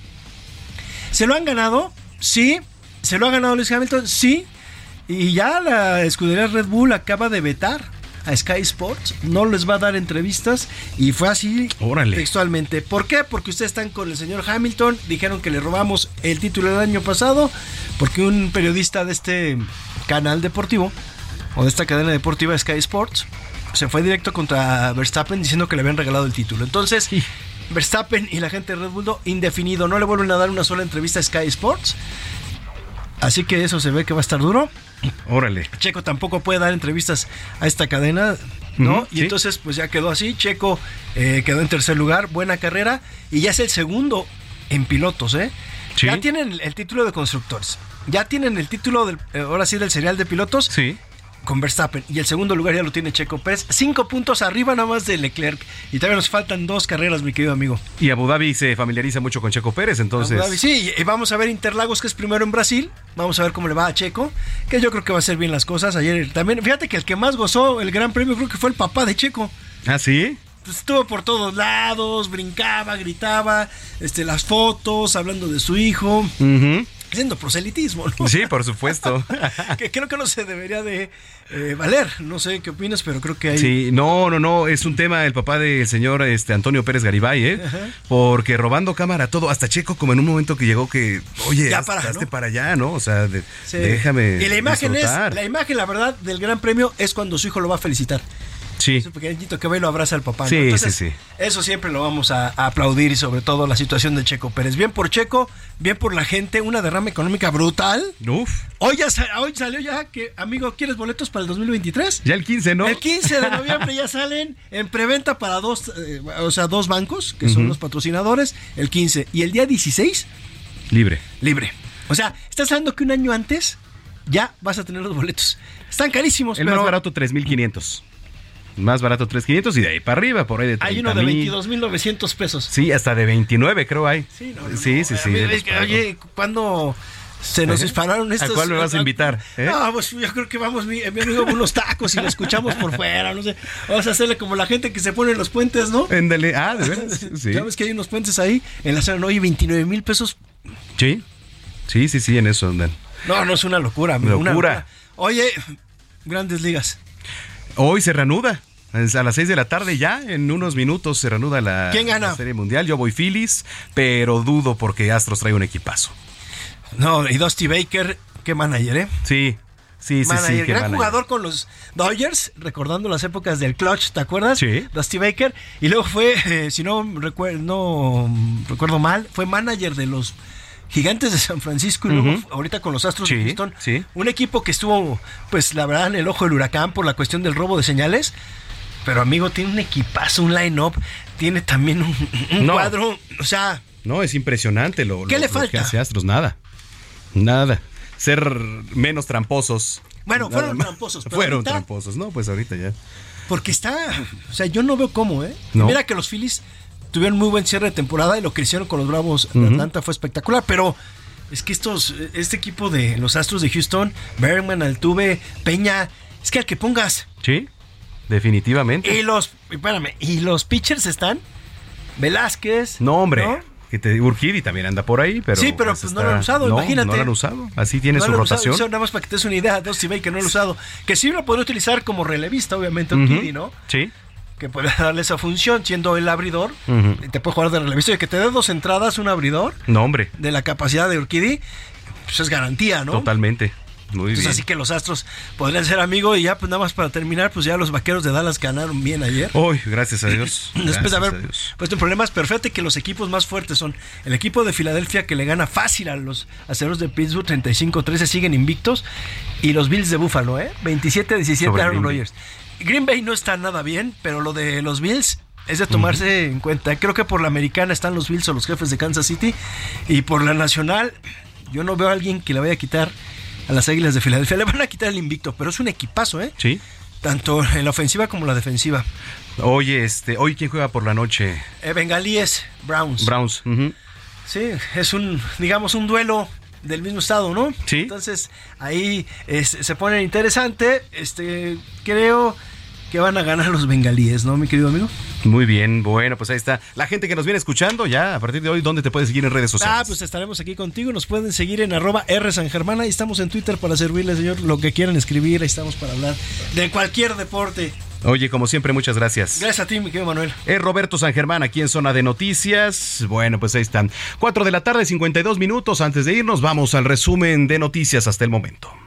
¿Se lo han ganado? Sí. ¿Se lo ha ganado Lewis Hamilton? Sí. Y ya la escudería Red Bull acaba de vetar a Sky Sports. No les va a dar entrevistas. Y fue así
Órale.
textualmente. ¿Por qué? Porque ustedes están con el señor Hamilton. Dijeron que le robamos el título del año pasado. Porque un periodista de este canal deportivo, o de esta cadena deportiva Sky Sports, se fue directo contra Verstappen diciendo que le habían regalado el título. Entonces, Verstappen y la gente de Red Bull, indefinido, no le vuelven a dar una sola entrevista a Sky Sports. Así que eso se ve que va a estar duro.
Órale.
Checo tampoco puede dar entrevistas a esta cadena, ¿no? Y
sí.
entonces, pues ya quedó así. Checo eh, quedó en tercer lugar, buena carrera. Y ya es el segundo en pilotos, ¿eh?
Sí.
Ya tienen el, título de constructores. Ya tienen el título, del, eh, ahora sí, del serial de pilotos.
Sí.
Con Verstappen. Y el segundo lugar ya lo tiene Checo Pérez. Cinco puntos arriba nada más de Leclerc. Y todavía nos faltan dos carreras, mi querido amigo.
Y Abu Dhabi se familiariza mucho con Checo Pérez, entonces.
Abu Dhabi, sí, y vamos a ver Interlagos, que es primero en Brasil. Vamos a ver cómo le va a Checo, que yo creo que va a hacer bien las cosas. Ayer también, fíjate que el que más gozó el Gran Premio creo que fue el papá de Checo.
¿Ah, sí?
pues, estuvo por todos lados, brincaba, gritaba, este, las fotos, hablando de su hijo. Haciendo proselitismo, ¿no?
Sí, por supuesto.
que creo que no se debería de eh, valer. No sé qué opinas, pero creo que hay.
Sí, no, no, no. Es un tema el papá del señor este, Antonio Pérez Garibay, ¿eh? Porque robando cámara todo, hasta Checo, como en un momento que llegó que, oye,
Ya para,
hazte
¿no?
para allá, ¿no? O sea, de-
Sí.
déjame.
Y la imagen
disfrutar.
es, la imagen, la verdad, del Gran Premio es cuando su hijo lo va a felicitar.
Sí.
Ese pequeñito que va y lo abraza al papá. ¿no?
Sí,
Entonces,
sí, sí.
Eso siempre lo vamos a, a aplaudir y sobre todo la situación de Checo Pérez. Bien por Checo, bien por la gente, una derrama económica brutal.
Uf.
Hoy, ya hoy salió ya que, amigo, ¿quieres boletos para el 2023?
Ya el 15, ¿no?
El 15 de noviembre ya salen en preventa para dos, eh, o sea, dos bancos, que son los patrocinadores, el 15. Y el día 16,
Libre.
libre. O sea, estás hablando que un año antes ya vas a tener los boletos. Están carísimos,
El
pero
más barato, 3,500. Más barato, 3,500 y de ahí para arriba, por ahí de 30
hay uno de
mil.
22.900 pesos.
Sí, hasta de 29 creo hay.
Sí, no,
sí, sí, sí,
A. Oye, ¿cuándo se nos
¿Eh?
dispararon
¿A
estos?
cuál me vas a invitar, eh?
No, pues yo creo que vamos, mi, mi amigo, a unos tacos y lo escuchamos por fuera, no sé. Vamos a hacerle como la gente que se pone en los puentes, ¿no?
Éndale. Ah, de veras. Sí.
¿Sabes que hay unos puentes ahí? En la zona, no, oye, 29 mil pesos.
Sí. Sí, sí, sí, en eso andan.
No, no es una locura. amigo, una
Locura.
Oye, grandes ligas.
Hoy se reanuda. A las 6 de la tarde ya, en unos minutos se reanuda la,
¿Quién gana?
la Serie Mundial. Yo voy Phillies, pero dudo porque Astros trae un equipazo.
No, y Dusty Baker, qué manager, ¿eh?
Sí, sí, sí,
Manager,
sí.
gran
manager.
jugador con los Dodgers, recordando las épocas del clutch, ¿te acuerdas?
Sí.
Dusty Baker. Y luego fue, eh, si no, recuer- no recuerdo mal, fue manager de los Gigantes de San Francisco y luego ahorita con los Astros de Houston.
sí.
Un equipo que estuvo, pues la verdad, en el ojo del huracán por la cuestión del robo de señales. Pero amigo, tiene un equipazo, un line-up, tiene también un, un
No.
cuadro, o sea,
No, es impresionante lo,
¿Qué
lo-
le
lo
falta?
que hace Astros. Nada. Nada. Ser menos tramposos.
Bueno,
Nada
fueron tramposos, pero
Fueron
ahorita-
tramposos. No, pues ahorita ya.
Porque está, o sea, yo no veo cómo, ¿eh?
No.
Mira que los Phillies tuvieron muy buen cierre de temporada y lo que hicieron con los Bravos de
Ujú.
Atlanta fue espectacular, pero es que estos, este equipo de los Astros de Houston, Bergman, Altuve, Peña, es que al que pongas
Sí, definitivamente.
y los, espérame, y los pitchers están Velázquez.
No, hombre.
¿no?
Que te, Urquidi también anda por ahí, pero.
Sí, pero, pues, no lo han usado,
no,
imagínate.
No lo han usado. Así tiene
No
su
lo usado,
rotación.
eso nada más para que te des una idea, Dusty Baker no lo ha usado. Que sí lo podría utilizar como relevista, obviamente,
Ujú.
Urquidy, ¿no?
Sí.
Que puede darle esa función siendo el abridor. Y Te puede jugar de relevista y que te dé dos entradas, un abridor
No, hombre.
de la capacidad de Urquidi, pues es garantía, ¿no?
Totalmente. Muy
Entonces
bien.
así que los Astros podrían ser amigos y ya pues nada más para terminar, pues ya los Vaqueros de Dallas ganaron bien ayer.
Uy, gracias a Dios.
Después de
Gracias
haber puesto en problemas, pero fíjate que los equipos más fuertes son el equipo de Filadelfia que le gana fácil a los aceros de Pittsburgh 35-13, siguen invictos, y los Bills de Buffalo, ¿eh? 27-17
Sobre
Aaron. Rodgers. Green Bay no está nada bien, pero lo de los Bills es de tomarse en cuenta. Creo que por la americana están los Bills o los jefes de Kansas City, y por la nacional, yo no veo a alguien que le vaya a quitar a las Águilas de Filadelfia. Le van a quitar el invicto, pero es un equipazo, ¿eh?
Sí.
Tanto en la ofensiva como en la defensiva.
Oye, este, hoy quién juega por la noche?
Eh, Bengalíes, Browns.
Browns.
Sí, es un, digamos, un duelo del mismo estado, ¿no?
Sí.
Entonces, ahí es- se pone interesante. Este, creo que van a ganar los bengalíes, ¿no, mi querido amigo?
Muy bien, bueno, pues ahí está. La gente que nos viene escuchando, ya a partir de hoy, ¿dónde te puedes seguir en redes sociales?
Ah, pues estaremos aquí contigo. Nos pueden seguir en arroba R San Germán. Ahí estamos en Twitter para servirles, señor. Lo que quieran escribir, ahí estamos para hablar de cualquier deporte.
Oye, como siempre, muchas gracias.
Gracias a ti, mi querido Manuel.
Es Roberto San Germán aquí en Zona de Noticias. Bueno, pues ahí están. 4 de la tarde, 52 minutos. Antes de irnos, vamos al resumen de noticias hasta el momento.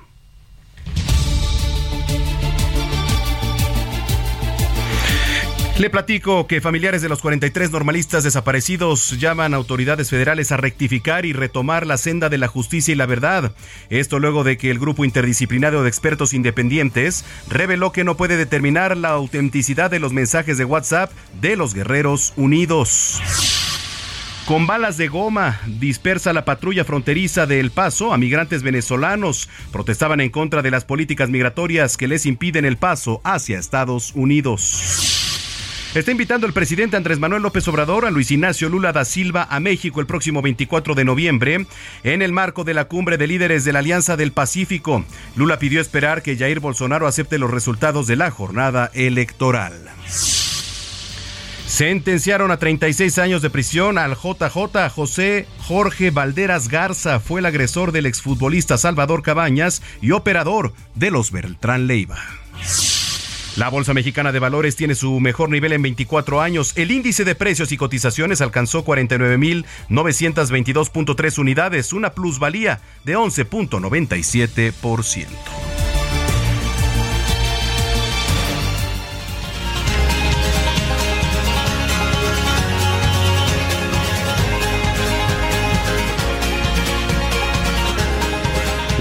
Le platico que familiares de los 43 normalistas desaparecidos llaman a autoridades federales a rectificar y retomar la senda de la justicia y la verdad. Esto luego de que el grupo interdisciplinario de expertos independientes reveló que no puede determinar la autenticidad de los mensajes de WhatsApp de los Guerreros Unidos. Con balas de goma dispersa la patrulla fronteriza de El Paso a migrantes venezolanos. Protestaban en contra de las políticas migratorias que les impiden el paso hacia Estados Unidos. Está invitando el presidente Andrés Manuel López Obrador a Luis Ignacio Lula da Silva a México el próximo 24 de noviembre en el marco de la cumbre de líderes de la Alianza del Pacífico. Lula pidió esperar que Jair Bolsonaro acepte los resultados de la jornada electoral. Sentenciaron a 36 años de prisión al JJ José Jorge Valderas Garza. Fue el agresor del exfutbolista Salvador Cabañas y operador de los Beltrán Leiva. La Bolsa Mexicana de Valores tiene su mejor nivel en 24 años. El índice de precios y cotizaciones alcanzó 49.922.3 unidades, una plusvalía de 11.97%.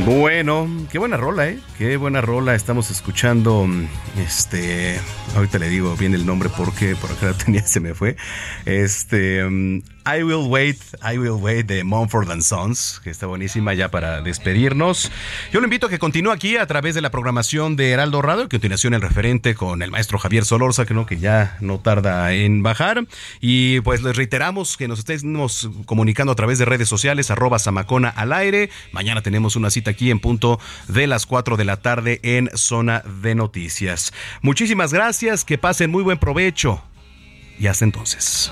Bueno, qué buena rola, ¿eh? Qué buena rola. Estamos escuchando, este, ahorita le digo bien el nombre porque por acá tenía, se me fue. Este, um, I Will Wait, I Will Wait de Mumford and Sons, que está buenísima ya para despedirnos. Yo lo invito a que continúe aquí a través de la programación de Heraldo Radio, a continuación el referente con el maestro Javier Solorza, que que ya no tarda en bajar. Y pues les reiteramos que nos estemos comunicando a través de redes sociales, arroba Samacona al aire. Mañana tenemos una cita aquí en punto de las 4 de la tarde en Zona de Noticias. Muchísimas gracias, que pasen muy buen provecho y hasta entonces.